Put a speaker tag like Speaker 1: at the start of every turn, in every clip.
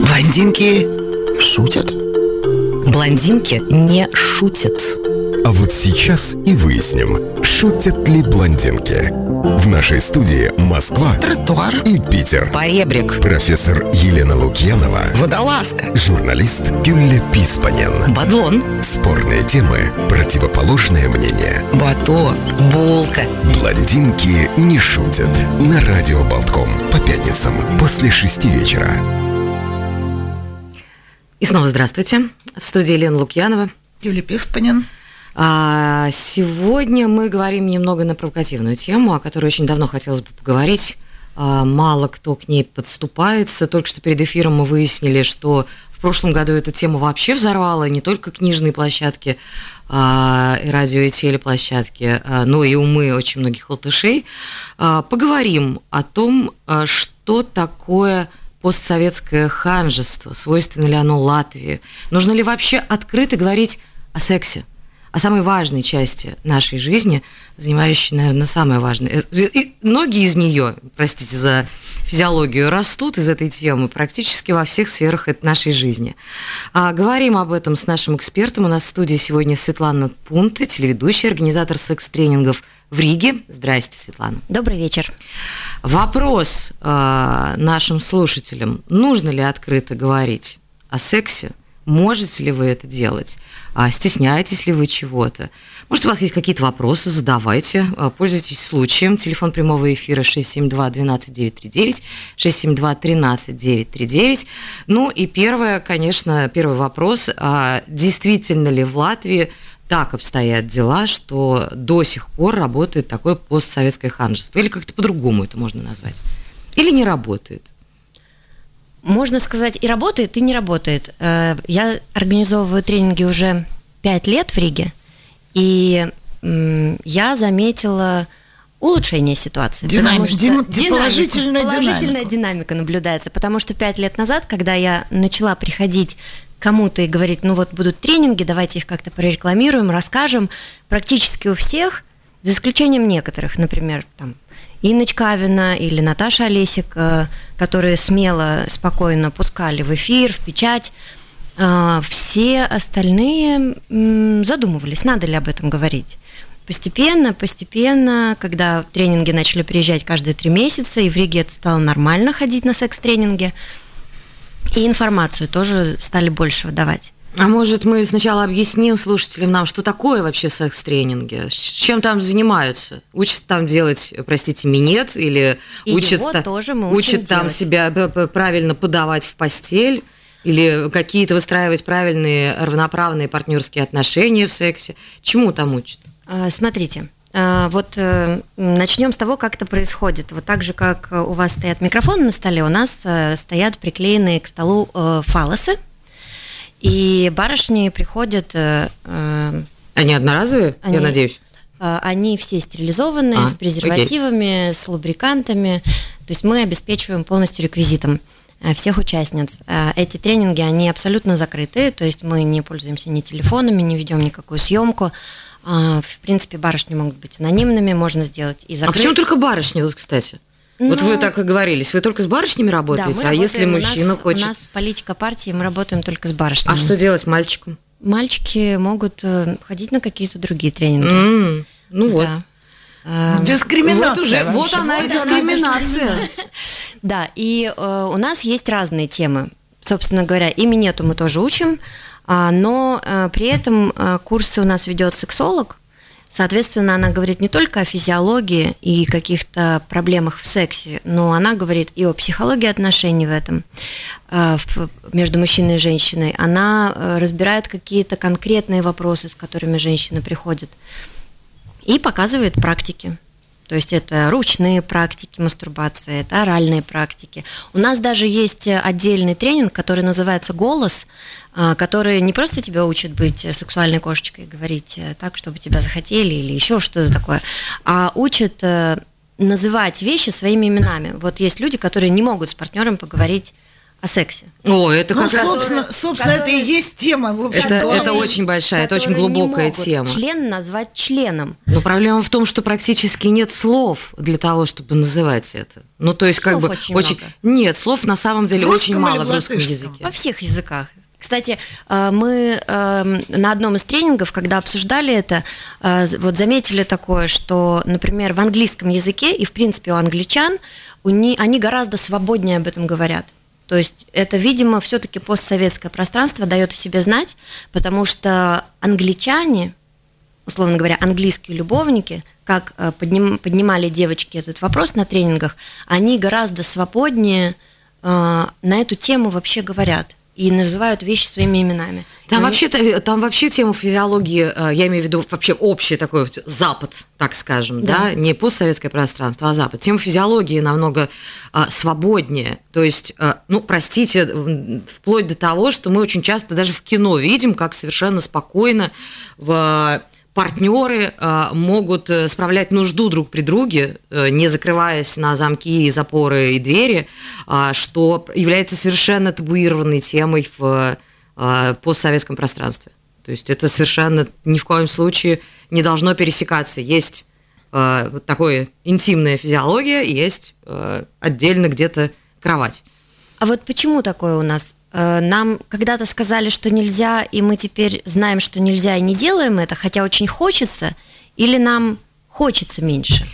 Speaker 1: Блондинки шутят?
Speaker 2: Блондинки не шутят.
Speaker 3: А вот сейчас и выясним, шутят ли блондинки. В нашей студии Москва
Speaker 1: Тротуар
Speaker 3: и Питер.
Speaker 2: Поребрик.
Speaker 3: Профессор Елена Лукьянова,
Speaker 1: Водолазка
Speaker 3: журналист Гюлля Писпанен.
Speaker 2: Бадлон.
Speaker 3: Спорные темы, противоположное мнение.
Speaker 1: Батон
Speaker 2: Булка.
Speaker 3: Блондинки не шутят. На радио Болтком по пятницам после шести вечера.
Speaker 2: И снова здравствуйте. В студии Елена Лукьянова.
Speaker 1: Юлия Писпанин
Speaker 2: А, сегодня мы говорим немного на провокативную тему, о которой очень давно хотелось бы поговорить. А, мало кто к ней подступается. Только что перед эфиром мы выяснили, что в прошлом году эта тема вообще взорвала не только книжные площадки, а, и радио и телеплощадки, а, но и умы очень многих латышей. А, Поговорим о том, а, что такое постсоветское ханжество, свойственно ли оно Латвии, нужно ли вообще открыто говорить о сексе, о самой важной части нашей жизни, занимающей, наверное, самое важное. Э, И многие из нее, простите за физиологию, растут из этой темы практически во всех сферах нашей жизни. А, говорим об этом с нашим экспертом. У нас в студии сегодня Светлана Пунты, телеведущая, организатор секс-тренингов в Риге. Здрасте, Светлана.
Speaker 4: Добрый вечер.
Speaker 2: Вопрос э, нашим слушателям. Нужно ли открыто говорить о сексе? Можете ли вы это делать? А стесняетесь ли вы чего-то? Может, у вас есть какие-то вопросы, задавайте. А, Пользуйтесь случаем. Телефон прямого эфира 672-12939, 672-13939. Ну и первое, конечно, первый вопрос. А действительно ли в Латвии так обстоят дела, что до сих пор работает такое постсоветское ханжество? Или как-то по-другому это можно назвать? Или не работает?
Speaker 4: Можно сказать, и работает, и не работает. Э, Я организовываю тренинги уже пять лет в Риге, и я заметила улучшение ситуации. Потому что-
Speaker 1: дин-
Speaker 4: динамику,
Speaker 1: положительная
Speaker 4: положительная
Speaker 1: динамика.
Speaker 4: динамика наблюдается, потому что пять лет назад, когда я начала приходить кому-то и говорить, ну вот будут тренинги, давайте их как-то прорекламируем, расскажем, практически у всех, за исключением некоторых, например, там, Инночка Авина или Наташа Олесик, э, которые смело, спокойно пускали в эфир, в печать, э, все остальные задумывались, надо ли об этом говорить. Постепенно, постепенно, когда тренинги начали приезжать каждые три месяца, и в Риге это стало нормально ходить на секс-тренинги, и информацию тоже стали больше выдавать.
Speaker 2: А может, мы сначала объясним слушателям нам, что такое вообще секс-тренинги? Чем там занимаются? Учат там делать, простите, минет? Или
Speaker 4: И
Speaker 2: учат,
Speaker 4: его
Speaker 2: та-
Speaker 4: тоже мы
Speaker 2: учат там
Speaker 4: делать.
Speaker 2: себя правильно подавать в постель? Или какие-то выстраивать правильные равноправные партнерские отношения в сексе? Чему там учат?
Speaker 4: А, Смотрите, а, вот э, начнем с того, как это происходит. Вот так же, как у вас стоят микрофоны на столе, у нас э, стоят приклеенные к столу э, фалосы, и барышни приходят, э, э,
Speaker 2: Они одноразовые, я
Speaker 4: Они-
Speaker 2: надеюсь?
Speaker 4: э, они все стерилизованные,
Speaker 2: А,
Speaker 4: с презервативами, с лубрикантами, то есть мы обеспечиваем полностью реквизитом э, всех участниц. Э, Эти тренинги, они абсолютно закрыты, то есть мы не пользуемся ни телефонами, не ведем никакую съемку. А, В принципе, барышни могут быть анонимными, можно сделать и
Speaker 2: А
Speaker 4: закрыть.
Speaker 2: почему только барышни, вот, кстати? Вот
Speaker 4: Ну,
Speaker 2: вы так и говорились, вы только с барышнями
Speaker 4: Да,
Speaker 2: работаете,
Speaker 4: мы
Speaker 2: а если
Speaker 4: работаем, у нас-
Speaker 2: мужчина хочет?
Speaker 4: У нас политика партии, мы работаем только с барышнями.
Speaker 2: А что делать мальчикам?
Speaker 4: Мальчики могут э, ходить на какие-то другие тренинги.
Speaker 2: М, Ну вот.
Speaker 4: Да. А,
Speaker 1: Дискриминация
Speaker 2: Вот уже, вот она и
Speaker 1: Вот
Speaker 2: дискриминация.
Speaker 4: Да, и э, у нас есть разные темы. Собственно говоря, и минету мы тоже учим, а, но э, при этом э, курсы у нас ведет сексолог. Соответственно, она говорит не только о физиологии и каких-то проблемах в сексе, но она говорит и о психологии отношений в этом э, между мужчиной и женщиной. Она э, разбирает какие-то конкретные вопросы, с которыми женщина приходит, и показывает практики. То есть это ручные практики мастурбации, это оральные практики. У нас даже есть отдельный тренинг, который называется «Голос», а, который не просто тебя учит быть сексуальной кошечкой, говорить э, так, чтобы тебя захотели или еще что-то такое, а учит э, называть вещи своими именами. Вот есть люди, которые не могут с партнером поговорить о сексе.
Speaker 2: О, это
Speaker 1: Ну,
Speaker 2: как раз...
Speaker 1: собственно, собственно это и есть тема. В общем,
Speaker 2: Это, это очень большая, это очень
Speaker 4: которые не
Speaker 2: глубокая
Speaker 4: могут
Speaker 2: тема.
Speaker 4: Член назвать членом.
Speaker 2: Но проблема в том, что практически нет слов для того, чтобы называть это. Ну, то есть, как
Speaker 4: Слов
Speaker 2: бы
Speaker 4: очень много.
Speaker 2: Нет, слов на самом деле очень мало
Speaker 1: в
Speaker 2: русском языке.
Speaker 4: Во всех языках. Кстати, э, мы э, на одном из тренингов, когда обсуждали это, э, вот заметили такое, что, например, в английском языке и, в принципе, у англичан, они гораздо свободнее об этом говорят. То есть это, видимо, все-таки постсоветское пространство дает о себе знать, потому что англичане, условно говоря, английские любовники, как э, подним- поднимали девочки этот вопрос на тренингах, они гораздо свободнее э, на эту тему вообще говорят и называют вещи своими именами.
Speaker 2: Там
Speaker 4: И они-
Speaker 2: вообще, там вообще тема физиологии, э, я имею в виду вообще общий такой Запад, так скажем, да,
Speaker 4: Да.
Speaker 2: не постсоветское пространство, а Запад. Тема физиологии намного а, свободнее. То есть, э, ну, простите, вплоть до того, что мы очень часто даже в кино видим, как совершенно спокойно в партнеры э, могут э, справлять нужду друг при друге, э, не закрываясь на замки и запоры и двери, а, что является совершенно табуированной темой в постсоветском пространстве. То есть это совершенно ни в коем случае не должно пересекаться. Есть вот такое интимная физиология, есть отдельно где-то кровать.
Speaker 4: А вот почему такое у нас? Э, Нам когда-то сказали, что нельзя, и мы теперь знаем, что нельзя, и не делаем это, хотя очень хочется, или нам хочется меньше?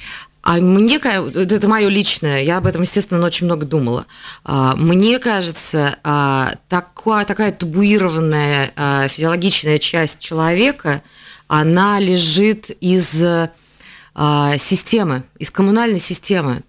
Speaker 2: А мне это мое личное, я об этом, естественно, очень много думала. А, Мне кажется, а, такая, такая табуированная а, физиологичная часть человека, она лежит из системы, из коммунальной системы.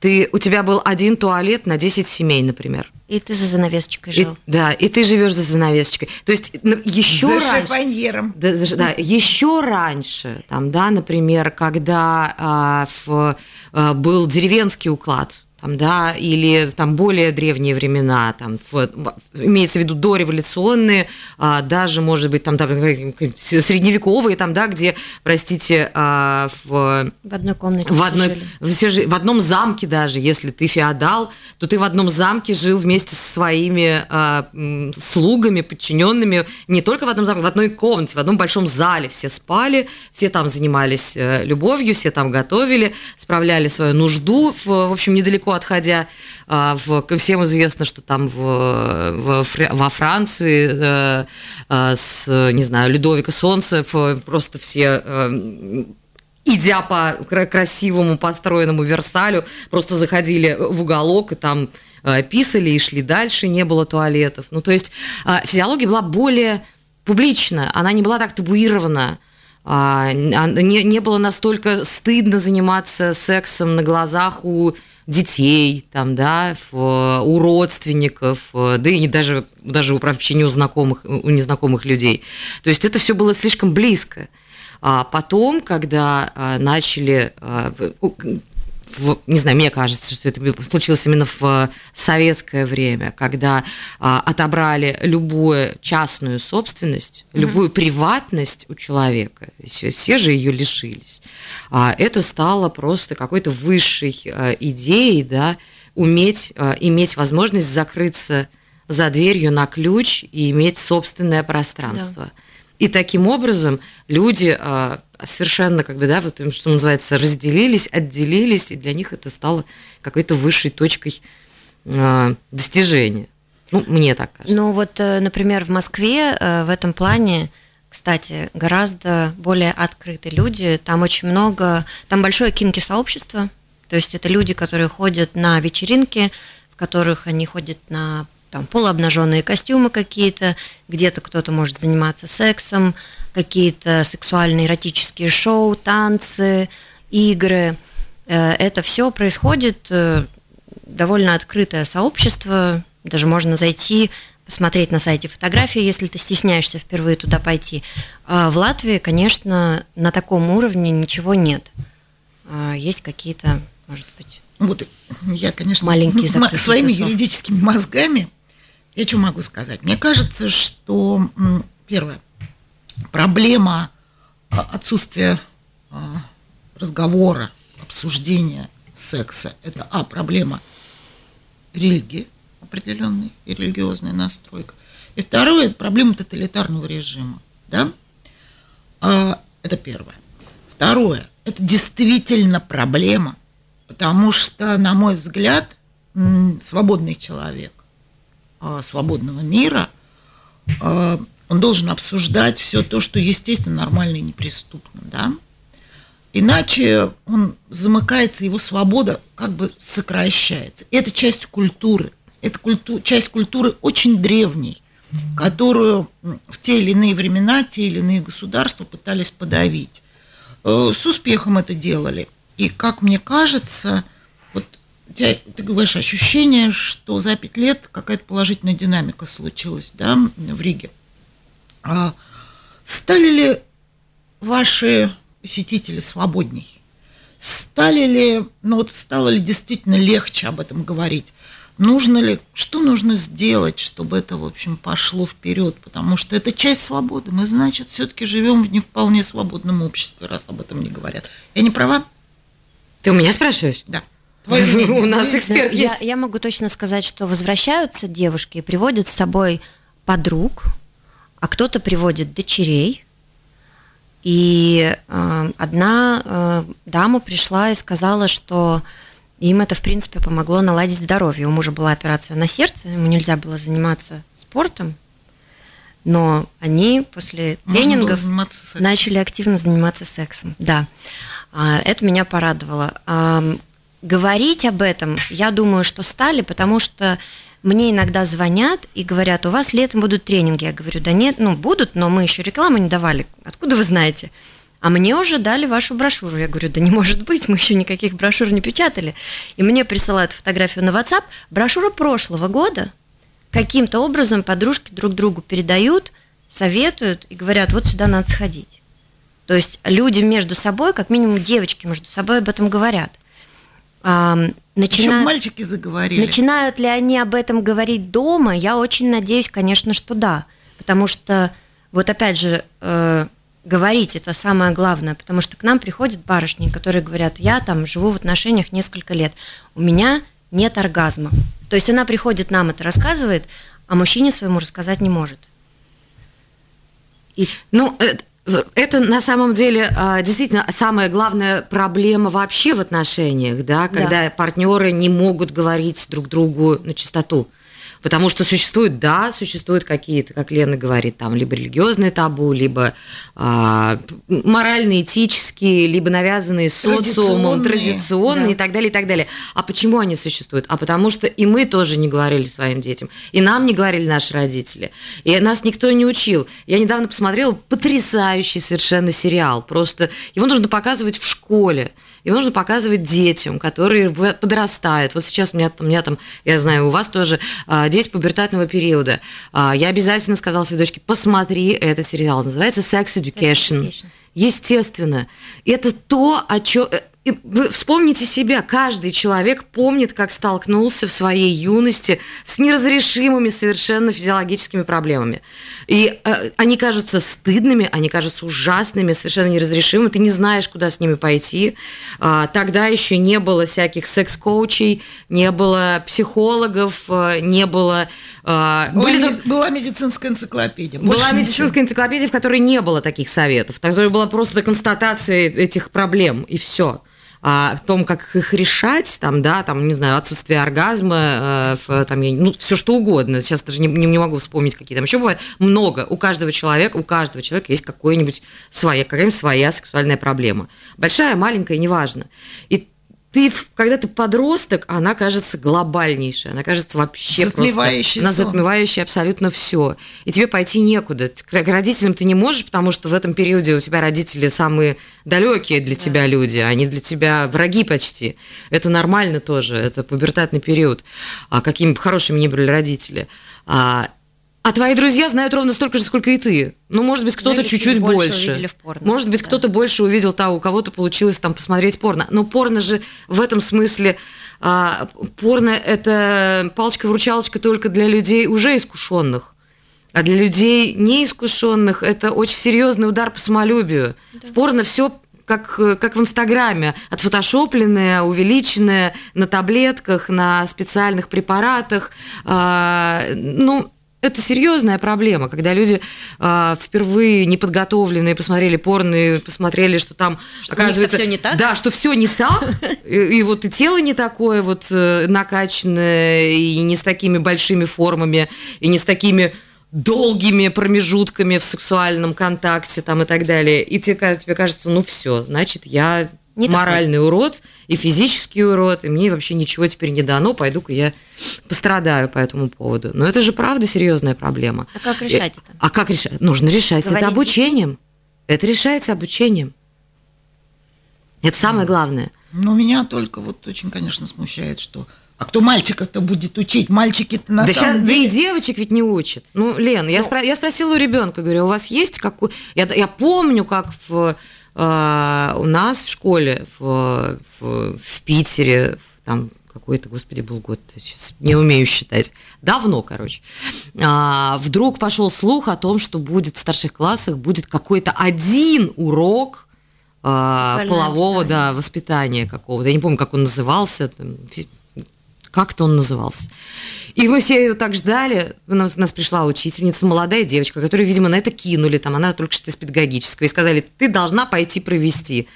Speaker 2: Ты, у тебя был один туалет на 10 семей, например.
Speaker 4: И ты за занавесочкой
Speaker 2: И-
Speaker 4: жил.
Speaker 2: да, и ты живешь за занавесочкой. То есть еще
Speaker 1: За
Speaker 2: раньше...
Speaker 1: шифоньером.
Speaker 2: Да, за- да, еще раньше, там, да, например, когда а, в, а, был деревенский уклад, там, да, или там более древние времена, там, в- имеется в виду дореволюционные, а, даже, может быть, там, там средневековые, там, да, где, простите, а, в
Speaker 4: В одной комнате
Speaker 2: в, одной, все в одном замке даже, если ты феодал, то ты в одном замке жил вместе со своими а, слугами, подчиненными, не только в одном замке, в одной комнате, в одном большом зале. Все спали, все там занимались э, любовью, все там готовили, справляли свою нужду, в, в общем, недалеко отходя. А, в, всем известно, что там в, в во Франции э, э, с, не знаю, Людовика Солнцев просто все э, идя по кра- красивому построенному Версалю, просто заходили в уголок и там э, писали и шли дальше, не было туалетов. Ну, то есть э, физиология была более публична, она не была так табуирована, а, а, не, не было настолько стыдно заниматься сексом на глазах у детей, там, да, в- у родственников, э, да и не даже, даже вообще не у знакомых, у незнакомых людей. То есть это все было слишком близко. А потом, когда а, начали, в- не знаю, мне кажется, что это случилось именно в а, советское время, когда а, отобрали любую частную собственность, любую приватность у человека, все, все же ее лишились. А, это стало просто какой-то высшей а, идеей, да, уметь а, иметь возможность закрыться за дверью на ключ и иметь собственное пространство. И таким образом люди а, совершенно, как бы, да, вот, им, что называется, разделились, отделились, и для них это стало какой-то высшей точкой а, достижения. Ну, мне так кажется.
Speaker 4: Ну вот, э, например, в Москве э, в этом плане, кстати, гораздо более открыты люди. Там очень много, там большое кинки-сообщество. То есть это люди, которые ходят на вечеринки, в которых они ходят на там полуобнаженные костюмы какие-то, где-то кто-то может заниматься сексом, какие-то сексуальные эротические шоу, танцы, игры. Э, Это все происходит э, довольно открытое сообщество, даже можно зайти, посмотреть на сайте фотографии, если ты стесняешься впервые туда пойти. А в Латвии, конечно, на таком уровне ничего нет. А Есть какие-то, может быть,
Speaker 1: Вот я, конечно,
Speaker 4: Маленькие закрытые
Speaker 1: своими юридическими мозгами, я что могу сказать? Мне кажется, что первое, проблема а, отсутствия а, разговора, обсуждения секса, это, а, проблема религии, определенный и религиозная настройка. И второе – это проблема тоталитарного режима. Да? А, это первое. Второе – это действительно проблема, потому что, на мой взгляд, свободный человек свободного мира, а, он должен обсуждать все то, что естественно, нормально и неприступно. Да? Иначе он замыкается, его свобода как бы сокращается. Это часть культуры. Это культу, часть культуры очень древней, которую в те или иные времена те или иные государства пытались подавить. Э, с успехом это делали. И, как мне кажется, у тебя, ты говоришь, ощущение, что за пять лет какая-то положительная динамика случилась да, в Риге. А стали ли ваши посетители свободней? Стали ли, ну вот стало ли действительно легче об этом говорить? Нужно ли, что нужно сделать, чтобы это, в общем, пошло вперед? Потому что это часть свободы. Мы, значит, все-таки живем в не вполне свободном обществе, раз об этом не говорят. Я не права?
Speaker 2: Ты у меня спрашиваешь?
Speaker 1: Да.
Speaker 2: У нас эксперт есть.
Speaker 4: Я могу точно сказать, что возвращаются девушки и приводят с собой подруг, а кто-то приводит дочерей, и э, одна э, дама пришла и сказала, что им это, в принципе, помогло наладить здоровье. У мужа была операция на сердце, ему нельзя было заниматься спортом, но они после тренингов начали активно заниматься сексом. Да, а, это меня порадовало. Говорить об этом, я думаю, что стали, потому что мне иногда звонят и говорят, у вас летом будут тренинги. Я говорю, да нет, ну будут, но мы еще рекламу не давали. Откуда вы знаете? А мне уже дали вашу брошюру. Я говорю, да не может быть, мы еще никаких брошюр не печатали. И мне присылают фотографию на WhatsApp. Брошюра прошлого года. Каким-то образом подружки друг другу передают, советуют и говорят, вот сюда надо сходить. То есть люди между собой, как минимум девочки между собой об этом говорят
Speaker 1: начинают, мальчики заговорили.
Speaker 4: Начинают ли они об этом говорить дома? Я очень надеюсь, конечно, что да. Потому что, вот опять же, э, говорить это самое главное, потому что к нам приходят барышни, которые говорят, я там живу в отношениях несколько лет, у меня нет оргазма. То есть она приходит, нам это рассказывает, а мужчине своему рассказать не может.
Speaker 2: И... Ну, это на самом деле а, действительно самая главная проблема вообще в отношениях, да, когда да. партнеры не могут говорить друг другу на чистоту. Потому что существуют, да, существуют какие-то, как Лена говорит, там либо религиозные табу, либо а, морально-этические, либо навязанные социумом, традиционные да. и так далее, и так далее. А почему они существуют? А потому что и мы тоже не говорили своим детям, и нам не говорили наши родители, и нас никто не учил. Я недавно посмотрела потрясающий совершенно сериал, просто его нужно показывать в школе. Его нужно показывать детям, которые подрастают. Вот сейчас у меня, у меня там, я знаю, у вас тоже а, дети пубертатного периода. А, я обязательно сказала своей дочке, посмотри этот сериал. Называется Sex Education. Sex Education. Естественно. Это то, о чем и вы вспомните себя, каждый человек помнит, как столкнулся в своей юности с неразрешимыми совершенно физиологическими проблемами. И э, они кажутся стыдными, они кажутся ужасными, совершенно неразрешимыми, ты не знаешь, куда с ними пойти. А, тогда еще не было всяких секс-коучей, не было психологов, э, не было...
Speaker 1: А, была, были... Меди... была медицинская энциклопедия.
Speaker 2: Была медицинская энциклопедия, в которой не было таких советов, в которой была просто констатация этих проблем, и все а, о том, как их решать, там, да, там, не знаю, отсутствие оргазма, э, там, я, ну, все что угодно. Сейчас даже не, не, не могу вспомнить, какие там еще бывают. Много. У каждого человека, у каждого человека есть какое-нибудь своя, какая-нибудь своя сексуальная проблема. Большая, маленькая, неважно. И ты, когда ты подросток, она кажется глобальнейшей, она кажется вообще
Speaker 1: затмевающей
Speaker 2: просто... Она затмевающая абсолютно все. И тебе пойти некуда. К родителям ты не можешь, потому что в этом периоде у тебя родители самые далекие для да. тебя люди, они для тебя враги почти. Это нормально тоже, это пубертатный период. А какими бы хорошими ни были родители. А, твои друзья знают ровно столько же, сколько и ты. Ну, может быть, кто-то чуть-чуть больше. больше. Порно, может быть, да. кто-то больше увидел того, у кого-то получилось там посмотреть порно. Но порно же в этом смысле а, порно это палочка-вручалочка только для людей уже искушенных. А для людей неискушенных это очень серьезный удар по самолюбию. Да. В порно все как, как в Инстаграме, отфотошопленное, увеличенное на таблетках, на специальных препаратах. А, ну, это серьезная проблема, когда люди э, впервые неподготовленные посмотрели порно и посмотрели, что там
Speaker 4: что
Speaker 2: оказывается
Speaker 4: все не так.
Speaker 2: Да, что все не так, и, и вот и тело не такое вот э, накачанное и не с такими большими формами и не с такими долгими промежутками в сексуальном контакте там и так далее. И тебе, тебе кажется, ну все, значит, я не моральный такой. урод и физический урод, и мне вообще ничего теперь не дано, пойду-ка я пострадаю по этому поводу. Но это же правда серьезная проблема.
Speaker 4: А как решать это?
Speaker 2: А как решать? Нужно решать Говорить это обучением. Это решается обучением. Это самое главное.
Speaker 1: Ну, меня только вот очень, конечно, смущает, что а кто мальчиков-то будет учить? Мальчики-то на
Speaker 2: да
Speaker 1: самом
Speaker 2: сейчас,
Speaker 1: деле...
Speaker 2: Да и девочек ведь не учат. Ну, Лен, ну, я, спро- я спросила у ребенка, говорю, у вас есть какой... Я, я помню, как в, э, у нас в школе в, в, в Питере, там какой-то, господи, был год, сейчас не умею считать, давно, короче, а, вдруг пошел слух о том, что будет в старших классах будет какой-то один урок а, полового воспитание. да, воспитания какого-то. Я не помню, как он назывался, там, как-то он назывался. И мы все ее так ждали. У нас, у нас пришла учительница, молодая девочка, которую, видимо, на это кинули. Там, она только что из педагогического. И сказали, ты должна пойти провести.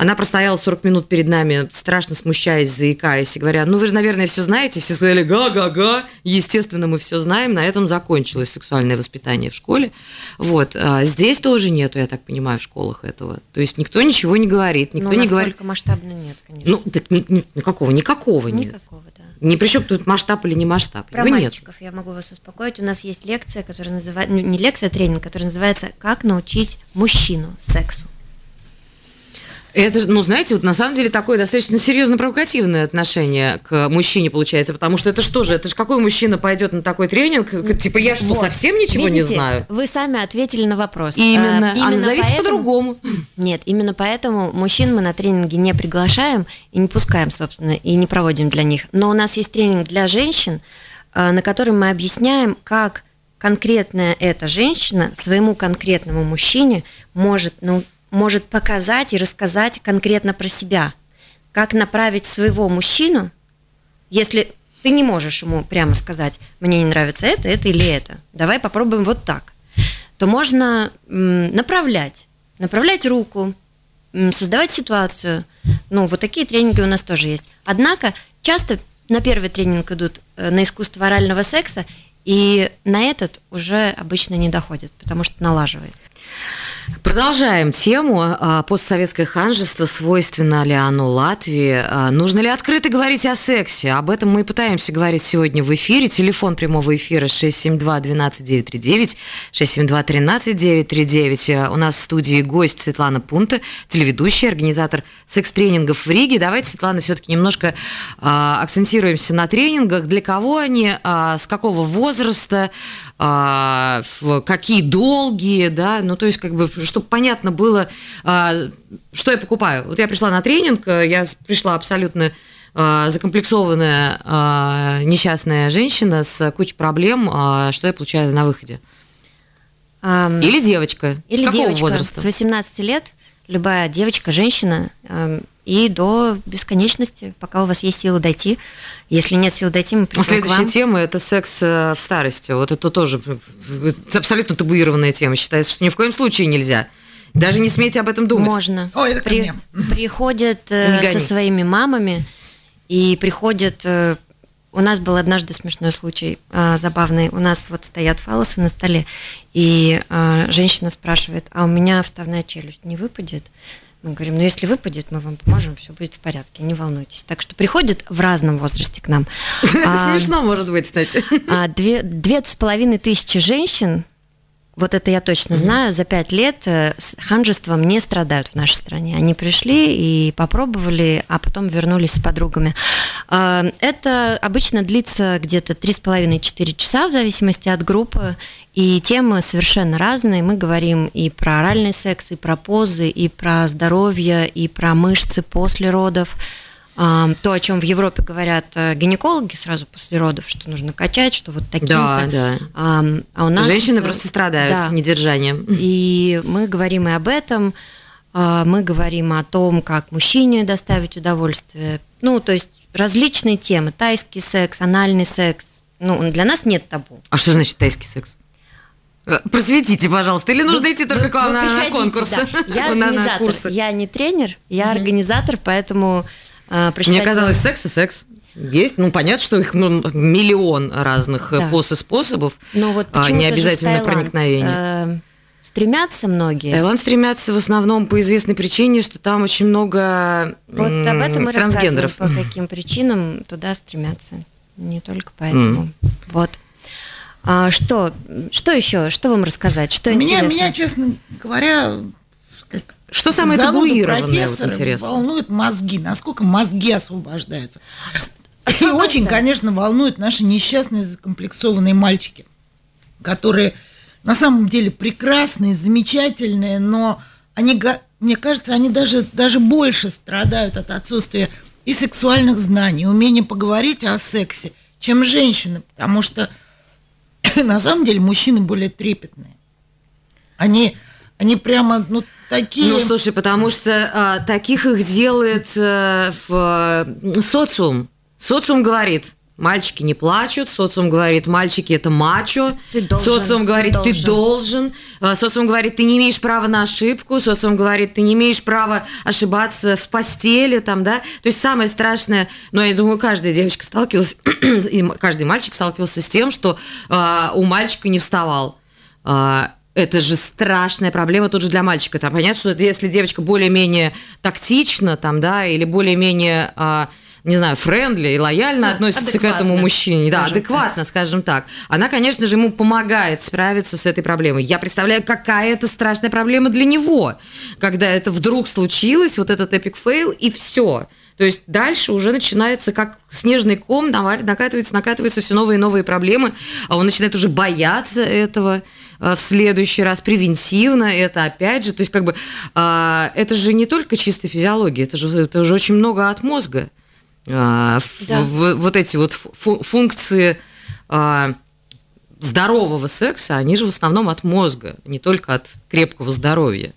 Speaker 2: Она простояла 40 минут перед нами, страшно смущаясь, заикаясь, и говоря, ну вы же, наверное, все знаете. Все сказали, га-га-га. Естественно, мы все знаем. На этом закончилось сексуальное воспитание в школе. Вот. А здесь тоже нету, я так понимаю, в школах этого. То есть никто ничего не говорит, никто
Speaker 4: ну,
Speaker 2: не говорит.
Speaker 4: Только масштабно нет, конечно.
Speaker 2: Ну, так ни, ни, никакого, никакого, нет.
Speaker 4: Никакого, да.
Speaker 2: Не при чем тут масштаб или не масштаб.
Speaker 4: Про
Speaker 2: Его
Speaker 4: мальчиков нет. я могу вас успокоить. У нас есть лекция, которая называется, ну, не лекция, а тренинг, который называется «Как научить мужчину сексу».
Speaker 2: Это, ну, знаете, вот на самом деле такое достаточно серьезно провокативное отношение к мужчине получается, потому что это что же, это же какой мужчина пойдет на такой тренинг, типа я что, вот. совсем ничего
Speaker 4: Видите,
Speaker 2: не знаю?
Speaker 4: Вы сами ответили на вопрос.
Speaker 2: Именно, а, именно а назовите поэтому... по-другому.
Speaker 4: Нет, именно поэтому мужчин мы на тренинги не приглашаем и не пускаем, собственно, и не проводим для них. Но у нас есть тренинг для женщин, а, на котором мы объясняем, как конкретная эта женщина своему конкретному мужчине может ну, может показать и рассказать конкретно про себя. Как направить своего мужчину, если ты не можешь ему прямо сказать, мне не нравится это, это или это, давай попробуем вот так, то можно направлять, направлять руку, создавать ситуацию. Ну, вот такие тренинги у нас тоже есть. Однако часто на первый тренинг идут э, на искусство орального секса, и на этот уже обычно не доходит, потому что налаживается.
Speaker 2: Продолжаем тему. А, постсоветское ханжество, свойственно ли оно Латвии? А, нужно ли открыто говорить о сексе? Об этом мы и пытаемся говорить сегодня в эфире. Телефон прямого эфира 672-12939, 672-13939. У нас в студии гость Светлана Пунта, телеведущая, организатор секс-тренингов в Риге. Давайте, Светлана, все-таки немножко а, акцентируемся на тренингах. Для кого они, с какого возраста, какие долгие, да, ну то есть как бы чтобы понятно было, а, что я покупаю. Вот я пришла на тренинг, я пришла абсолютно а, закомплексованная а, несчастная женщина с кучей проблем, что я получаю на выходе. Или девочка.
Speaker 4: Или
Speaker 2: с какого
Speaker 4: девочка
Speaker 2: возраста?
Speaker 4: С 18 лет любая девочка, женщина, и до бесконечности, пока у вас есть силы дойти. Если нет сил дойти, мы придем
Speaker 2: Следующая
Speaker 4: к вам.
Speaker 2: тема – это секс э, в старости. Вот это тоже абсолютно табуированная тема. Считается, что ни в коем случае нельзя. Даже не смейте об этом думать.
Speaker 4: Можно.
Speaker 1: О, это
Speaker 4: При, приходят э, со своими мамами и приходят э, у нас был однажды смешной случай, э, забавный. У нас вот стоят фалосы на столе, и э, женщина спрашивает, а у меня вставная челюсть не выпадет? Мы говорим, ну если выпадет, мы вам поможем, все будет в порядке, не волнуйтесь. Так что приходят в разном возрасте к нам.
Speaker 2: Это смешно, может быть, кстати.
Speaker 4: А две, две с половиной тысячи женщин вот это я точно знаю, за пять лет э, ханжеством не страдают в нашей стране. Они пришли и попробовали, а потом вернулись с подругами. А, это обычно длится где-то 3,5-4 часа в зависимости от группы, и темы совершенно разные. Мы говорим и про оральный секс, и про позы, и про здоровье, и про мышцы после родов то, о чем в Европе говорят э, гинекологи сразу после родов, что нужно качать, что вот такие.
Speaker 2: Да, да.
Speaker 4: А у нас
Speaker 2: женщины просто страдают
Speaker 4: да.
Speaker 2: недержанием.
Speaker 4: И мы говорим и об этом. А, мы говорим о том, как мужчине доставить удовольствие. Ну, то есть различные темы. Тайский секс, анальный секс. Ну, для нас нет табу.
Speaker 2: А что значит тайский секс? Э, просветите, пожалуйста, или нужно идти только вы, к вам на, на конкурс? Да.
Speaker 4: Я организатор, я не тренер, я организатор, поэтому
Speaker 2: э, Мне казалось, секс и секс. Есть, ну понятно, что их ну, миллион разных э, да. способов,
Speaker 4: Но вот а,
Speaker 2: не обязательно проникновение. Э,
Speaker 4: стремятся многие.
Speaker 2: Таиланд стремятся в основном по известной причине, что там очень много
Speaker 4: Вот об этом мы рассказываем, по каким причинам туда стремятся. Не только поэтому. Mm. Вот. А, что, что еще? Что вам рассказать? Что
Speaker 1: меня, интересно? меня, честно говоря,
Speaker 2: что самое табуированное вот интересно?
Speaker 1: волнует мозги, насколько мозги освобождаются. И очень, конечно, волнуют наши несчастные закомплексованные мальчики, которые на самом деле прекрасные, замечательные, но они, мне кажется, они даже, даже больше страдают от отсутствия и сексуальных знаний, умения поговорить о сексе, чем женщины, потому что на самом деле мужчины более трепетные. Они, они прямо, ну, такие...
Speaker 2: Ну, слушай, потому что а, таких их делает а, в а, социум. Социум говорит, мальчики не плачут, социум говорит, мальчики это мачо, ты должен, социум говорит, ты должен. ты должен, а, социум говорит, ты не имеешь права на ошибку, социум говорит, ты не имеешь права ошибаться в постели, там, да, то есть самое страшное, но я думаю, каждая девочка сталкивалась, и каждый мальчик сталкивался с тем, что э, у мальчика не вставал. Э, это же страшная проблема тут же для мальчика. Там понятно, что если девочка более-менее тактична, там, да, или более-менее э, не знаю, френдли и лояльно да, относится к этому мужчине. Да, адекватно, скажем так. Она, конечно же, ему помогает справиться с этой проблемой. Я представляю, какая это страшная проблема для него, когда это вдруг случилось, вот этот epic fail, и все. То есть дальше уже начинается как снежный ком, накатывается, накатываются все новые и новые проблемы, а он начинает уже бояться этого э, в следующий раз превентивно, это опять же, то есть как бы а, это же не только чистая физиология, это же, это же очень много от мозга. А, да. в, вот эти вот функции а, здорового секса, они же в основном от мозга, не только от крепкого здоровья.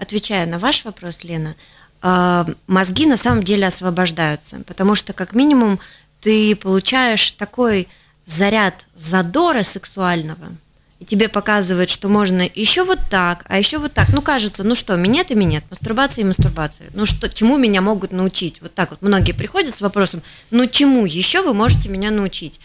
Speaker 4: Отвечая на ваш вопрос, Лена, мозги на самом деле освобождаются, потому что как минимум ты получаешь такой заряд задора сексуального – и тебе показывают, что можно еще вот так, а еще вот так. Ну, кажется, ну что, минет и минет, мастурбация и мастурбация. Ну, что, чему меня могут научить? Вот так вот многие приходят с вопросом, ну, чему еще вы можете меня научить?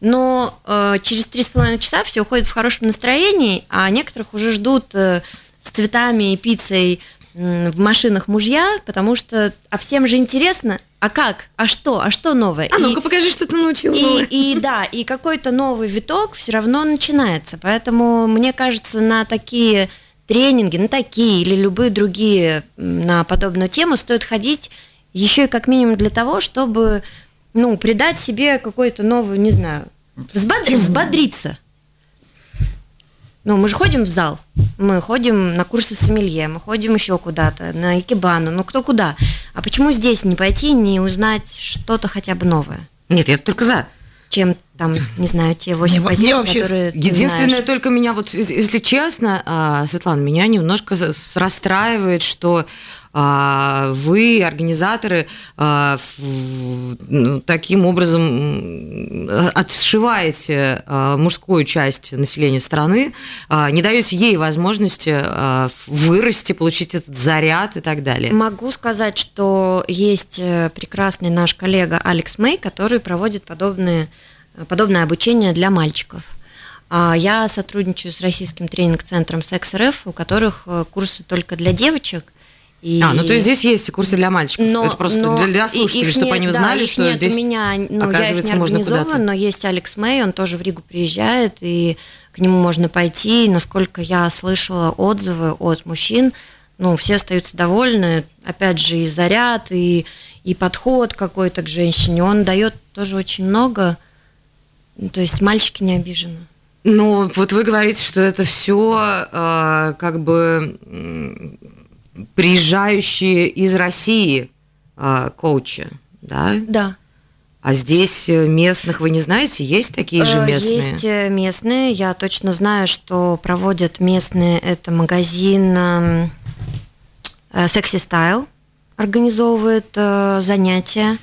Speaker 4: Но э, через три с половиной часа все уходит в хорошем настроении, а некоторых уже ждут э, с цветами и пиццей в машинах мужья, потому что, а всем же интересно, а как, а что, а что новое?
Speaker 2: А ну-ка покажи, что ты научил
Speaker 4: и, и да, и какой-то новый виток все равно начинается, поэтому мне кажется, на такие тренинги, на такие или любые другие на подобную тему стоит ходить еще и как минимум для того, чтобы ну, придать себе какой-то новый, не знаю, взбодриться. Ну, мы же ходим в зал, мы ходим на курсы сомелье, мы ходим еще куда-то, на икебану, ну кто куда. А почему здесь не пойти, не узнать что-то хотя бы новое?
Speaker 2: Нет, я только за.
Speaker 4: Чем там, не знаю, те восемь позиций, вообще, которые
Speaker 2: Единственное, знаешь. только меня, вот, если честно, а, Светлана, меня немножко расстраивает, что а, вы, организаторы, а, ну, таким образом отшиваете мужскую часть населения страны, не даете ей возможности вырасти, получить этот заряд и так далее.
Speaker 4: Могу сказать, что есть э, прекрасный наш коллега Алекс Мэй, который проводит подобные, подобное обучение для мальчиков. Я сотрудничаю с российским тренинг-центром Секс.РФ, у которых э, курсы только для девочек,
Speaker 2: и... А, ну то есть здесь есть курсы для мальчиков. Но, Это просто но для слушателей, чтобы нет, они знали, да, что нет здесь у меня, ну, оказывается, я их не можно куда-то.
Speaker 4: Но есть Алекс Мэй, он тоже в Ригу приезжает, и к нему можно пойти. И, насколько я слышала отзывы от мужчин, ну, все остаются довольны. Опять же, и заряд, и, и подход какой-то к женщине. Он дает тоже очень много. Ну, то есть мальчики не обижены.
Speaker 2: Ну, вот вы говорите, что это все э, а, как бы приезжающие из России э, коучи, да?
Speaker 4: Да.
Speaker 2: А здесь э, местных вы не знаете? Есть такие же э, местные?
Speaker 4: Есть э, местные. Я точно знаю, что проводят местные. Это магазин... Sexy Style организовывает занятия.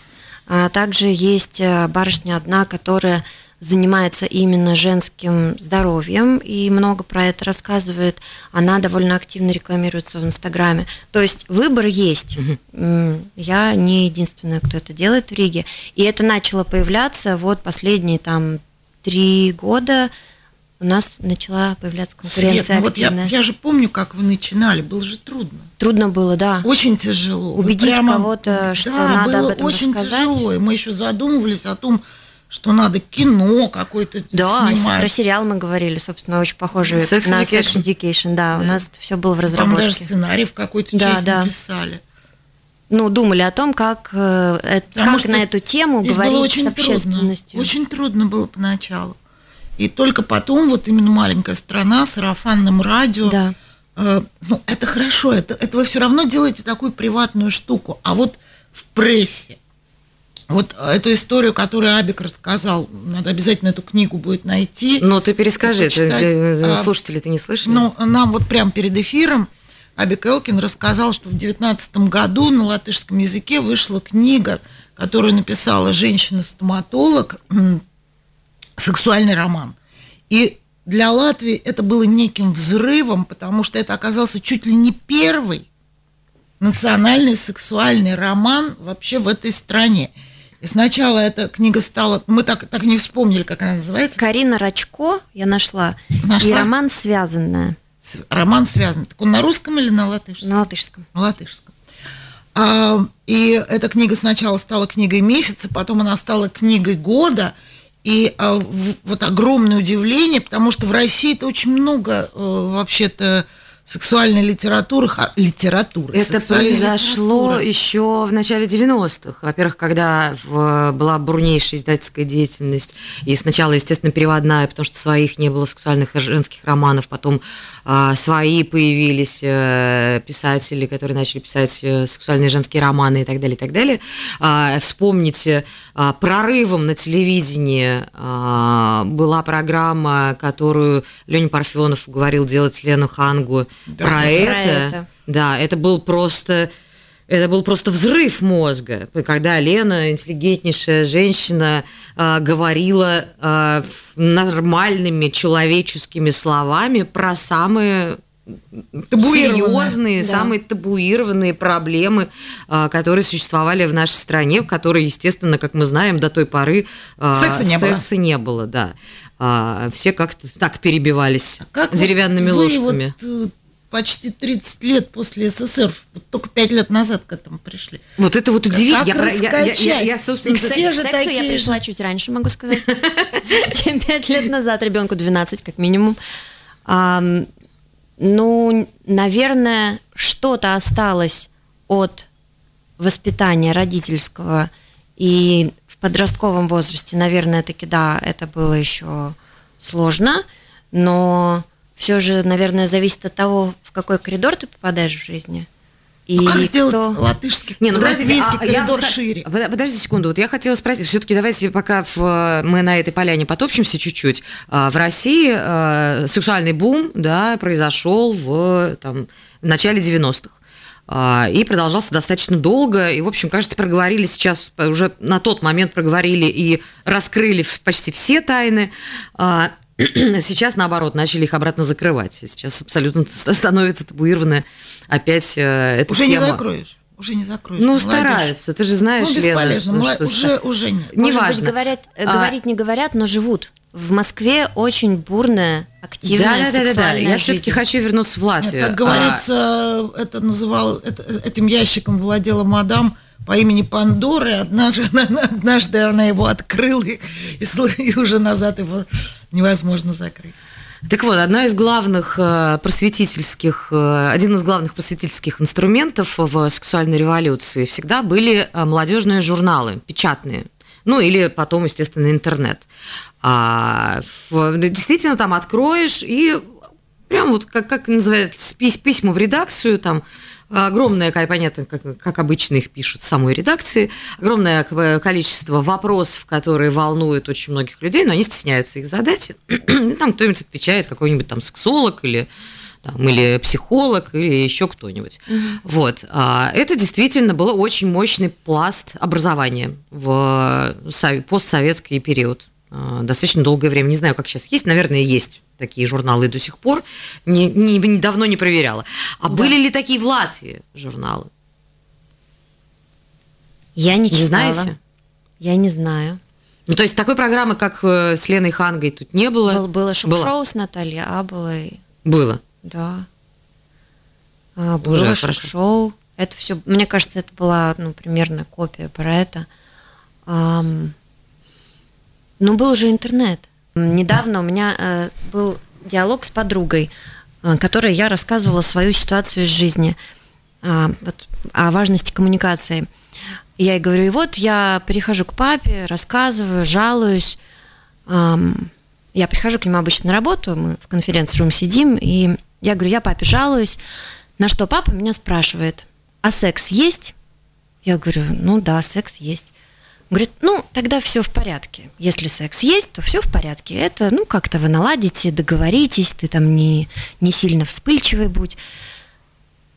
Speaker 4: А также есть барышня одна, которая занимается именно женским здоровьем и много про это рассказывает. Она довольно активно рекламируется в Инстаграме. То есть выбор есть. Угу. Я не единственная, кто это делает в Риге. И это начало появляться вот последние там три года у нас начала появляться конкуренция Свет, ну
Speaker 1: вот я, я же помню, как вы начинали, было же трудно.
Speaker 4: Трудно было, да.
Speaker 1: Очень тяжело.
Speaker 4: Убедить прямо, кого-то, что да, надо
Speaker 1: было
Speaker 4: об этом
Speaker 1: очень
Speaker 4: рассказать.
Speaker 1: тяжело, и мы еще задумывались о том, что надо кино какое-то
Speaker 4: да,
Speaker 1: снимать.
Speaker 4: про сериал мы говорили, собственно, очень похоже Sex на Education. Sex Education, да, да, у нас все было в разработке.
Speaker 1: Там даже сценарий в какой-то да, часть да. написали.
Speaker 4: Ну, думали о том, как, э, как на эту тему говорить
Speaker 1: было очень
Speaker 4: с общественностью.
Speaker 1: Трудно, очень трудно было поначалу. И только потом вот именно маленькая страна, сарафанным радио,
Speaker 4: да.
Speaker 1: э, ну, это хорошо, это, это вы все равно делаете такую приватную штуку. А вот в прессе, вот эту историю, которую Абик рассказал, надо обязательно эту книгу будет найти.
Speaker 2: Ну, ты перескажи, это, а, слушатели ты не слышали?
Speaker 1: Ну, нам вот прямо перед эфиром Абик Элкин рассказал, что в 19 году на латышском языке вышла книга, которую написала женщина-стоматолог, сексуальный роман. И для Латвии это было неким взрывом, потому что это оказался чуть ли не первый национальный сексуальный роман вообще в этой стране. И сначала эта книга стала... Мы так, так не вспомнили, как она называется.
Speaker 4: Карина Рачко я нашла. нашла? И роман «Связанная».
Speaker 1: Роман «Связанный». Так он на русском или на латышском?
Speaker 4: На латышском.
Speaker 1: На латышском. А, и эта книга сначала стала книгой месяца, потом она стала книгой года. И а, в, вот огромное удивление, потому что в России это очень много а, вообще-то сексуальной литературы, литературы.
Speaker 2: Это произошло литература. еще в начале 90-х. Во-первых, когда в, была бурнейшая издательская деятельность, и сначала, естественно, переводная, потому что своих не было сексуальных женских романов, потом свои появились а, писатели, которые начали писать а, сексуальные женские романы и так далее, и так далее. А, вспомните, а, прорывом на телевидении а, была программа, которую Леня Парфенов говорил делать Лену Хангу да, про, это. про это. Да, это был просто это был просто взрыв мозга, когда Лена, интеллигентнейшая женщина, а, говорила а, нормальными человеческими словами про самые серьезные, да. самые табуированные проблемы, а, которые существовали в нашей стране, в которой, естественно, как мы знаем, до той поры
Speaker 1: секса не
Speaker 2: секса было. Не было да. Все как-то так перебивались как деревянными
Speaker 1: вот
Speaker 2: ложками.
Speaker 1: Вот э, почти 30 лет после СССР, вот только 5 лет назад к этому пришли.
Speaker 2: Вот это вот удивительно.
Speaker 1: Как я, я, я,
Speaker 4: я, собственно, все же такие... я пришла чуть раньше, могу сказать, чем 5 лет назад, ребенку 12 как минимум. Ну, наверное, что-то осталось от воспитания родительского и в подростковом возрасте, наверное, таки да, это было еще сложно, но все же, наверное, зависит от того, в какой коридор ты попадаешь в жизни.
Speaker 1: И ну, как сделать кто... латышский, не, ну, подождите, а, коридор я, шире?
Speaker 2: Подожди секунду, вот я хотела спросить, все-таки давайте пока в, мы на этой поляне потопчемся чуть-чуть. А, в России а, сексуальный бум да, произошел в, там, в начале 90-х а, и продолжался достаточно долго. И, в общем, кажется, проговорили сейчас, уже на тот момент проговорили и раскрыли почти все тайны. Сейчас, наоборот, начали их обратно закрывать. Сейчас абсолютно становится табуированная опять э, эта
Speaker 1: Уже
Speaker 2: тема.
Speaker 1: не закроешь. Уже не закроешь.
Speaker 2: Ну, молодежь. стараются. Ты же знаешь, ну. Лена,
Speaker 1: что, уже, что... уже нет.
Speaker 4: Не Может важно. Быть, говорят, а... говорить не говорят, но живут. В Москве очень бурная, активная да, да, да, да, да.
Speaker 2: Я все-таки хочу вернуться в Латвию.
Speaker 1: Нет, как говорится, а... это называл, это, этим ящиком владела мадам по имени Пандора, однажды, однажды она его открыла, и, и уже назад его невозможно закрыть.
Speaker 2: Так вот, одна из главных э, просветительских, э, один из главных просветительских инструментов в сексуальной революции всегда были э, молодежные журналы, печатные. Ну, или потом, естественно, интернет. А, действительно, там откроешь и прям вот, как, как называется, письма в редакцию, там, огромное, понятно, как, как обычно их пишут в самой редакции, огромное количество вопросов, которые волнуют очень многих людей, но они стесняются их задать. И там кто-нибудь отвечает, какой-нибудь там сексолог или там, или психолог, или еще кто-нибудь. Вот. А это действительно был очень мощный пласт образования в постсоветский период. А, достаточно долгое время. Не знаю, как сейчас есть. Наверное, есть такие журналы до сих пор. Не, не, давно не проверяла. А да. были ли такие в Латвии журналы?
Speaker 4: Я не,
Speaker 2: не знаете?
Speaker 4: Я не знаю.
Speaker 2: Ну, то есть такой программы, как э, с Леной Хангой, тут не было?
Speaker 4: Был, было шоу с Натальей Аболой.
Speaker 2: Было?
Speaker 4: Да. А, было шоу. Это все, мне кажется, это была, ну, примерно копия про это. Ам, ну, был уже интернет. Недавно у меня э, был диалог с подругой, э, которой я рассказывала свою ситуацию из жизни, э, вот, о важности коммуникации. Я ей говорю, и вот я перехожу к папе, рассказываю, жалуюсь. Эм, я прихожу к нему обычно на работу, мы в конференц-рум сидим, и я говорю, я папе жалуюсь, на что папа меня спрашивает, а секс есть? Я говорю, ну да, секс есть. Говорит, ну, тогда все в порядке. Если секс есть, то все в порядке. Это, ну, как-то вы наладите, договоритесь, ты там не, не сильно вспыльчивый будь.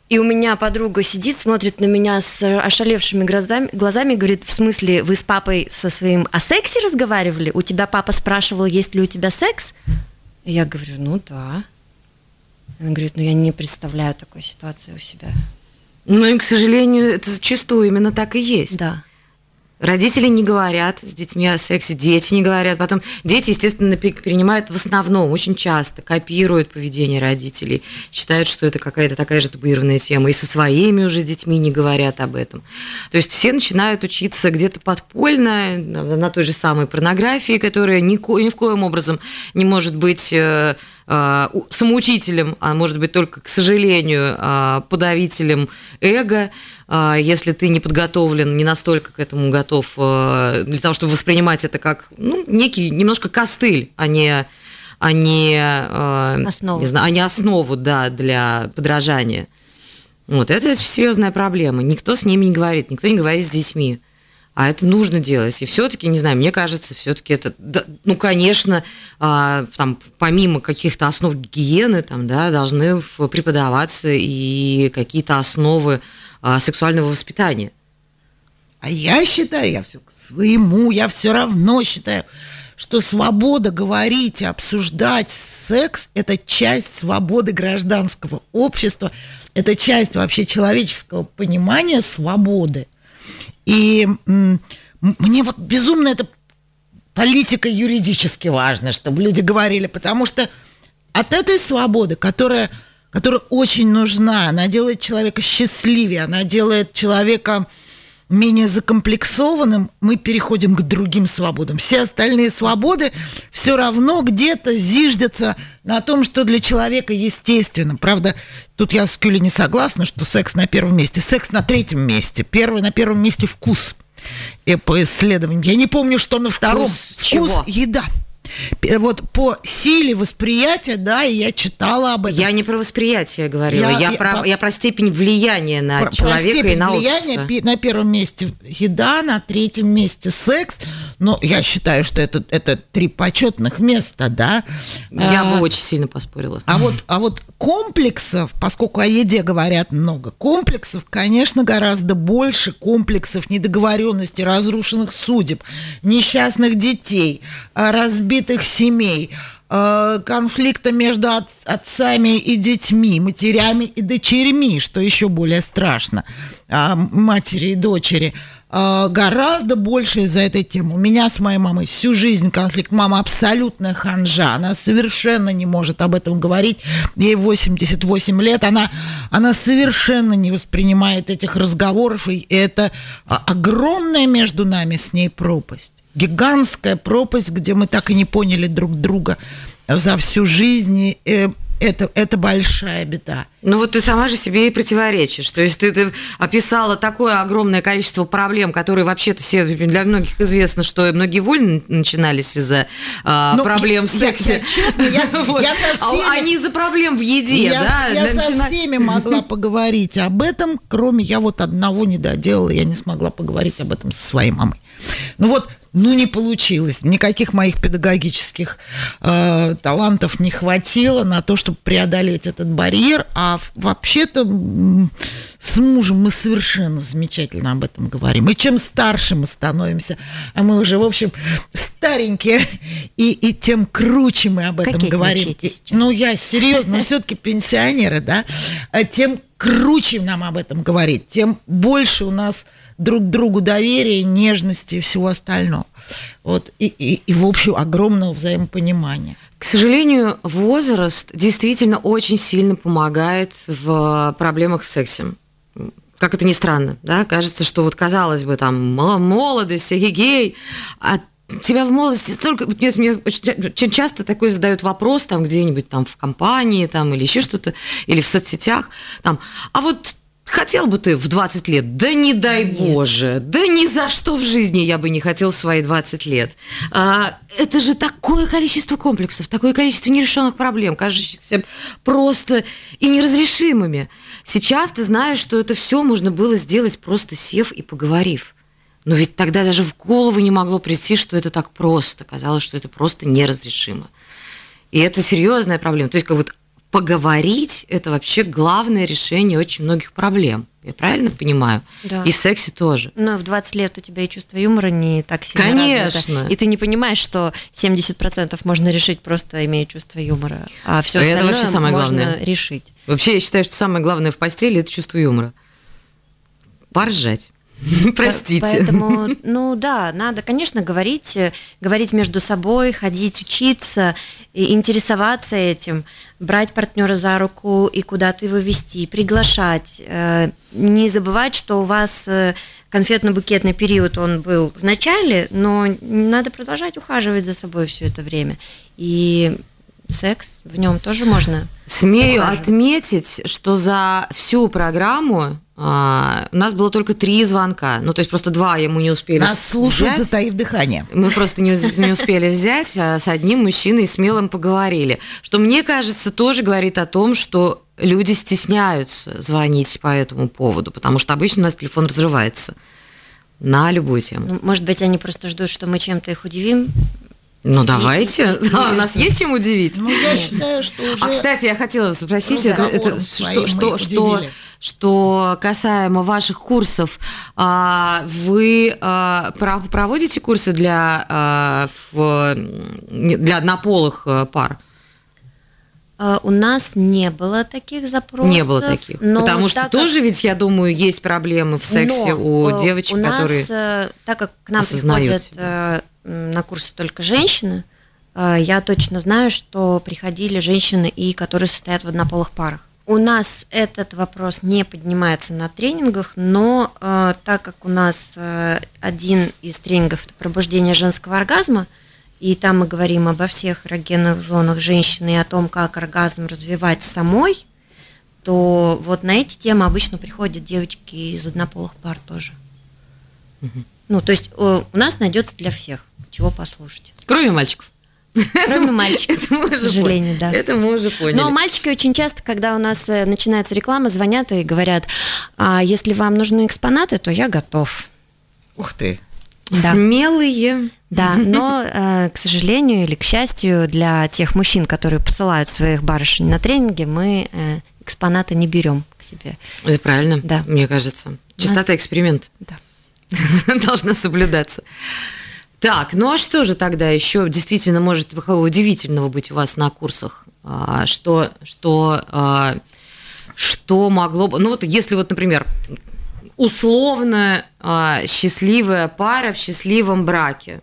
Speaker 4: И у меня подруга сидит, смотрит на меня с ошалевшими глазами, глазами, говорит, в смысле, вы с папой со своим о сексе разговаривали? У тебя папа спрашивал, есть ли у тебя секс? И я говорю, ну да. Она говорит, ну я не представляю такой ситуации у себя.
Speaker 2: Ну и, к сожалению, это зачастую именно так и есть.
Speaker 4: Да.
Speaker 2: Родители не говорят с детьми о сексе, дети не говорят. Потом дети, естественно, перенимают в основном, очень часто, копируют поведение родителей, считают, что это какая-то такая же табуированная тема, и со своими уже детьми не говорят об этом. То есть все начинают учиться где-то подпольно на той же самой порнографии, которая ни, ни в коем образом не может быть э, самоучителем, а может быть только, к сожалению, э, подавителем эго. А, если ты не подготовлен, не настолько к этому готов для того, чтобы воспринимать это как ну, некий немножко костыль, а не, а не,
Speaker 4: основу.
Speaker 2: Не знаю, а не основу да, для подражания. Вот, это очень серьезная проблема. Никто с ними не говорит, никто не говорит с детьми. А это нужно делать. И все-таки, не знаю, мне кажется, все-таки это, да, ну, конечно, а, там, помимо каких-то основ гигиены, там, да, должны преподаваться и какие-то основы а, сексуального воспитания.
Speaker 1: А я считаю, я все к своему, я все равно считаю, что свобода говорить обсуждать секс – это часть свободы гражданского общества, это часть вообще человеческого понимания свободы. И мне вот безумно это политика юридически важно, чтобы люди говорили, потому что от этой свободы, которая которая очень нужна. Она делает человека счастливее, она делает человека менее закомплексованным, мы переходим к другим свободам. Все остальные свободы все равно где-то зиждятся на том, что для человека естественно. Правда, тут я с Кюли не согласна, что секс на первом месте. Секс на третьем месте. Первый на первом месте вкус. И по исследованиям. Я не помню, что на втором.
Speaker 2: Вкус, вкус
Speaker 1: еда вот по силе восприятия, да, и я читала об этом.
Speaker 2: Я не про восприятие говорила, я, я, я, про, по, я про степень влияния на про, человека про и на влияния
Speaker 1: общество. На первом месте еда, на третьем месте секс. Но я считаю, что это, это три почетных места, да.
Speaker 2: Я а, бы очень сильно поспорила.
Speaker 1: А вот, а вот комплексов, поскольку о еде говорят много, комплексов, конечно, гораздо больше комплексов недоговоренности, разрушенных судеб, несчастных детей, разбитых разбитых семей, э, конфликта между отцами и детьми, матерями и дочерьми, что еще более страшно, а, матери и дочери, гораздо больше из-за этой темы. У меня с моей мамой всю жизнь конфликт. Мама абсолютная ханжа, она совершенно не может об этом говорить. Ей 88 лет, она, она совершенно не воспринимает этих разговоров, и это огромная между нами с ней пропасть гигантская пропасть, где мы так и не поняли друг друга за всю жизнь. И это, это большая беда.
Speaker 2: Ну вот ты сама же себе и противоречишь. То есть ты, ты описала такое огромное количество проблем, которые вообще-то все для многих известно, что многие войны начинались из-за а, ну, проблем я, в сексе.
Speaker 1: Я, честно, я, вот. я со
Speaker 2: а всеми... А не из-за проблем в еде,
Speaker 1: я,
Speaker 2: да?
Speaker 1: Я начина... со всеми могла поговорить об этом, кроме я вот одного не доделала, я не смогла поговорить об этом со своей мамой. Ну вот ну, не получилось. Никаких моих педагогических э, талантов не хватило на то, чтобы преодолеть этот барьер. А вообще-то с мужем мы совершенно замечательно об этом говорим. И чем старше мы становимся, а мы уже, в общем, старенькие, и, и тем круче мы об этом
Speaker 4: Какие
Speaker 1: говорим. И, ну, я серьезно, все-таки пенсионеры, да, а тем круче нам об этом говорить, тем больше у нас друг другу доверия, нежности и всего остального. Вот, и, и, и, в общем, огромного взаимопонимания.
Speaker 2: К сожалению, возраст действительно очень сильно помогает в проблемах с сексом. Как это ни странно, да, кажется, что вот казалось бы, там, молодость, гей, а тебя в молодости столько... Мне, мне очень часто такой задают вопрос там где-нибудь там в компании там или еще что-то, или в соцсетях, там, а вот Хотел бы ты в 20 лет? Да не дай Нет. боже, да ни за что в жизни я бы не хотел в свои 20 лет. А, это же такое количество комплексов, такое количество нерешенных проблем, кажущихся просто и неразрешимыми. Сейчас ты знаешь, что это все можно было сделать просто сев и поговорив. Но ведь тогда даже в голову не могло прийти, что это так просто. Казалось, что это просто неразрешимо. И это серьезная проблема. То есть, как вот поговорить – это вообще главное решение очень многих проблем. Я правильно понимаю?
Speaker 4: Да.
Speaker 2: И в сексе тоже.
Speaker 4: Но в 20 лет у тебя и чувство юмора не так сильно
Speaker 2: Конечно.
Speaker 4: Развито. И ты не понимаешь, что 70% можно решить просто имея чувство юмора, а все остальное это вообще самое можно главное. решить.
Speaker 2: Вообще, я считаю, что самое главное в постели – это чувство юмора. Поржать. Простите.
Speaker 4: Поэтому, ну да, надо, конечно, говорить, э, говорить между собой, ходить, учиться, интересоваться этим, брать партнера за руку и куда-то его вести, приглашать. Э, не забывать, что у вас э, конфетно-букетный период, он был в начале, но надо продолжать ухаживать за собой все это время. И секс в нем тоже можно.
Speaker 2: Смею ухаживать. отметить, что за всю программу а, у нас было только три звонка. Ну, то есть просто два ему не успели
Speaker 1: Нас слушают, взять. затаив дыхание.
Speaker 2: Мы просто не, не успели взять, а с одним мужчиной смелым поговорили. Что мне кажется, тоже говорит о том, что люди стесняются звонить по этому поводу, потому что обычно у нас телефон разрывается на любую тему.
Speaker 4: Ну, может быть, они просто ждут, что мы чем-то их удивим,
Speaker 2: ну, давайте. Да, у нас есть чем удивить.
Speaker 1: Ну, я считаю, что уже...
Speaker 2: А, кстати, я хотела спросить, это, это, что, что, что, что касаемо ваших курсов, а, вы а, проводите курсы для, а, для однополых э, пар?
Speaker 4: У нас не было таких запросов.
Speaker 2: Не было таких. Но потому что тоже как... ведь, я думаю, есть проблемы в сексе но у э, девочек,
Speaker 4: у нас,
Speaker 2: которые
Speaker 4: э, Так как к нам приходят на курсы только женщины, я точно знаю, что приходили женщины и которые состоят в однополых парах. У нас этот вопрос не поднимается на тренингах, но э, так как у нас э, один из тренингов это пробуждение женского оргазма, и там мы говорим обо всех эрогенных зонах женщины и о том, как оргазм развивать самой, то вот на эти темы обычно приходят девочки из однополых пар тоже. Угу. Ну, то есть э, у нас найдется для всех, чего послушать.
Speaker 2: Кроме мальчиков.
Speaker 4: Кроме мальчиков, это мы к сожалению, да.
Speaker 2: Это мы уже поняли.
Speaker 4: Но мальчики очень часто, когда у нас э, начинается реклама, звонят и говорят, а если вам нужны экспонаты, то я готов.
Speaker 1: Ух ты.
Speaker 2: Да. Смелые.
Speaker 4: Да, но, э, к сожалению или к счастью, для тех мужчин, которые посылают своих барышень на тренинги, мы экспонаты не берем к себе.
Speaker 2: Это правильно, да. мне кажется. Чистота нас... эксперимент да. должна соблюдаться. Так, ну а что же тогда еще действительно может удивительного быть у вас на курсах? А, что, что, а, что могло бы... Ну вот если вот, например, условно а, счастливая пара в счастливом браке,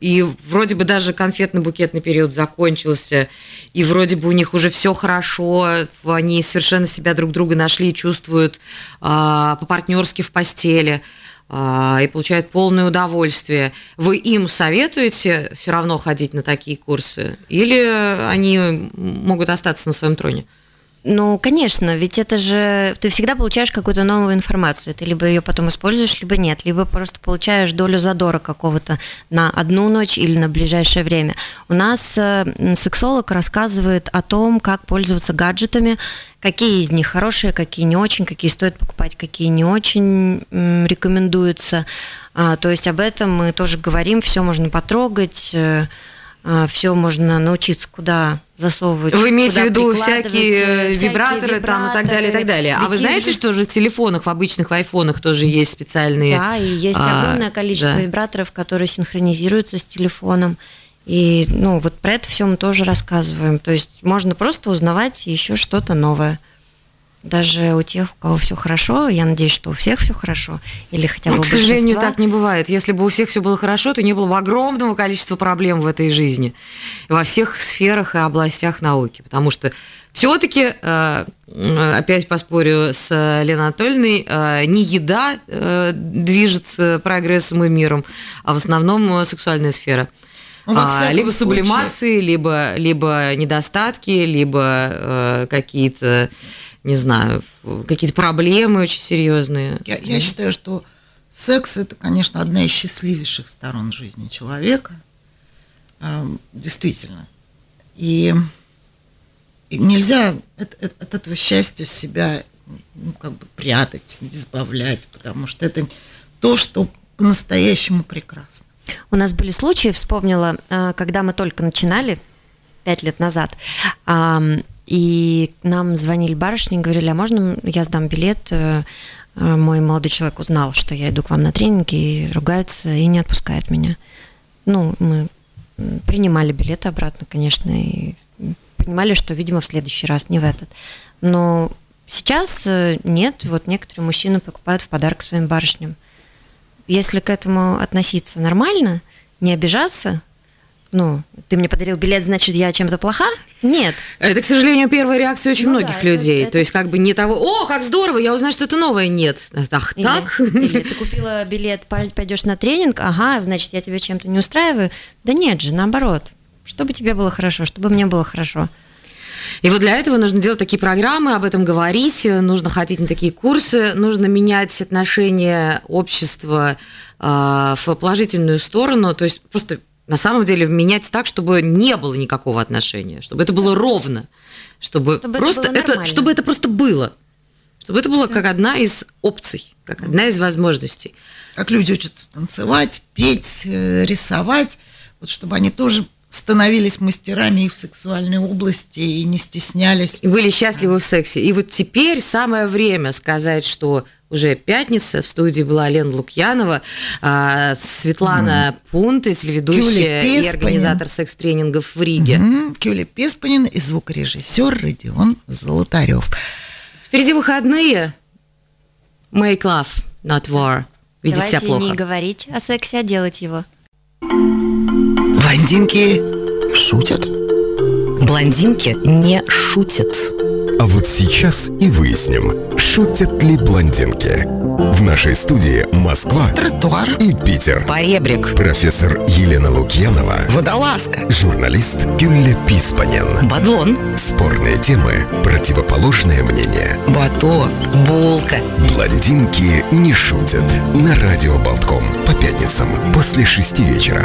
Speaker 2: и вроде бы даже конфетно-букетный период закончился, и вроде бы у них уже все хорошо, они совершенно себя друг друга нашли и чувствуют по-партнерски в постели – и получают полное удовольствие. Вы им советуете все равно ходить на такие курсы? Или они могут остаться на своем троне?
Speaker 4: Ну, конечно, ведь это же ты всегда получаешь какую-то новую информацию. Ты либо ее потом используешь, либо нет, либо просто получаешь долю задора какого-то на одну ночь или на ближайшее время. У нас э, сексолог рассказывает о том, как пользоваться гаджетами, какие из них хорошие, какие не очень, какие стоит покупать, какие не очень рекомендуются. А, то есть об этом мы тоже говорим, все можно потрогать э, все можно научиться, куда засовывать.
Speaker 2: Вы имеете в виду всякие, всякие вибраторы, вибраторы там и так далее, и так далее. А вы знаете, же... что же в телефонах, в обычных в айфонах тоже есть специальные...
Speaker 4: Да, и есть а, огромное количество да. вибраторов, которые синхронизируются с телефоном. И, ну, вот про это все мы тоже рассказываем. То есть можно просто узнавать еще что-то новое даже у тех, у кого все хорошо, я надеюсь, что у всех все хорошо, или хотя бы
Speaker 2: ну, К сожалению, так не бывает. Если бы у всех все было хорошо, то не было бы огромного количества проблем в этой жизни, во всех сферах и областях науки, потому что все-таки, э, опять поспорю с Леной Анатольевной, э, не еда э, движет прогрессом и миром, а в основном сексуальная сфера. Ну, а, либо случае. сублимации, либо, либо недостатки, либо какие-то не знаю, какие-то проблемы очень серьезные.
Speaker 1: Я, я считаю, что секс это, конечно, одна из счастливейших сторон жизни человека. Действительно. И, и нельзя от, от, от этого счастья себя ну, как бы прятать, избавлять, потому что это то, что по-настоящему прекрасно.
Speaker 4: У нас были случаи, вспомнила, а, когда мы только начинали, пять лет назад, и нам звонили барышни, говорили, а можно я сдам билет? Э, э, мой молодой человек узнал, что я иду к вам на тренинг и ругается, и не отпускает меня. Ну, мы принимали билеты обратно, конечно, и понимали, что, видимо, в следующий раз, не в этот. Но сейчас э, нет, вот некоторые мужчины покупают в подарок своим барышням. Если к этому относиться нормально, не обижаться, ну, ты мне подарил билет, значит, я чем-то плоха? Нет.
Speaker 2: Это, к сожалению, первая реакция очень ну, многих да, людей. Это, То есть, как бы не того, о, как здорово, я узнаю, что это новое. Нет. Ах, или, так?
Speaker 4: Или ты купила билет, пойдешь на тренинг, ага, значит, я тебя чем-то не устраиваю. Да нет же, наоборот. Чтобы тебе было хорошо, чтобы мне было хорошо.
Speaker 2: И вот для этого нужно делать такие программы, об этом говорить, нужно ходить на такие курсы, нужно менять отношение общества э, в положительную сторону, то есть просто на самом деле менять так, чтобы не было никакого отношения, чтобы это было ровно, чтобы, чтобы просто это, это чтобы это просто было, чтобы это было как одна из опций, как одна из возможностей.
Speaker 1: Как люди учатся танцевать, петь, э, рисовать, вот чтобы они тоже становились мастерами и в сексуальной области и не стеснялись.
Speaker 2: И были счастливы в сексе. И вот теперь самое время сказать, что уже пятница. В студии была Лена Лукьянова, а, Светлана mm. Пунты, телеведущая и организатор секс-тренингов в Риге.
Speaker 1: Mm-hmm. Кюля Песпанин и звукорежиссер Родион Золотарев.
Speaker 2: Впереди выходные. Make love, not war. Видеть
Speaker 4: Давайте
Speaker 2: себя плохо.
Speaker 4: не говорить о сексе, а делать его.
Speaker 3: Блондинки шутят?
Speaker 2: Блондинки не шутят.
Speaker 3: А вот сейчас и выясним, шутят ли блондинки. В нашей студии Москва,
Speaker 1: Тротуар
Speaker 3: и Питер.
Speaker 2: Поребрик.
Speaker 3: Профессор Елена Лукьянова.
Speaker 1: Водолазка.
Speaker 3: Журналист Гюлля Писпанен.
Speaker 2: Бадлон.
Speaker 3: Спорные темы, противоположное мнение.
Speaker 1: Батон.
Speaker 2: Булка.
Speaker 3: Блондинки не шутят. На радио Болтком. По пятницам после шести вечера.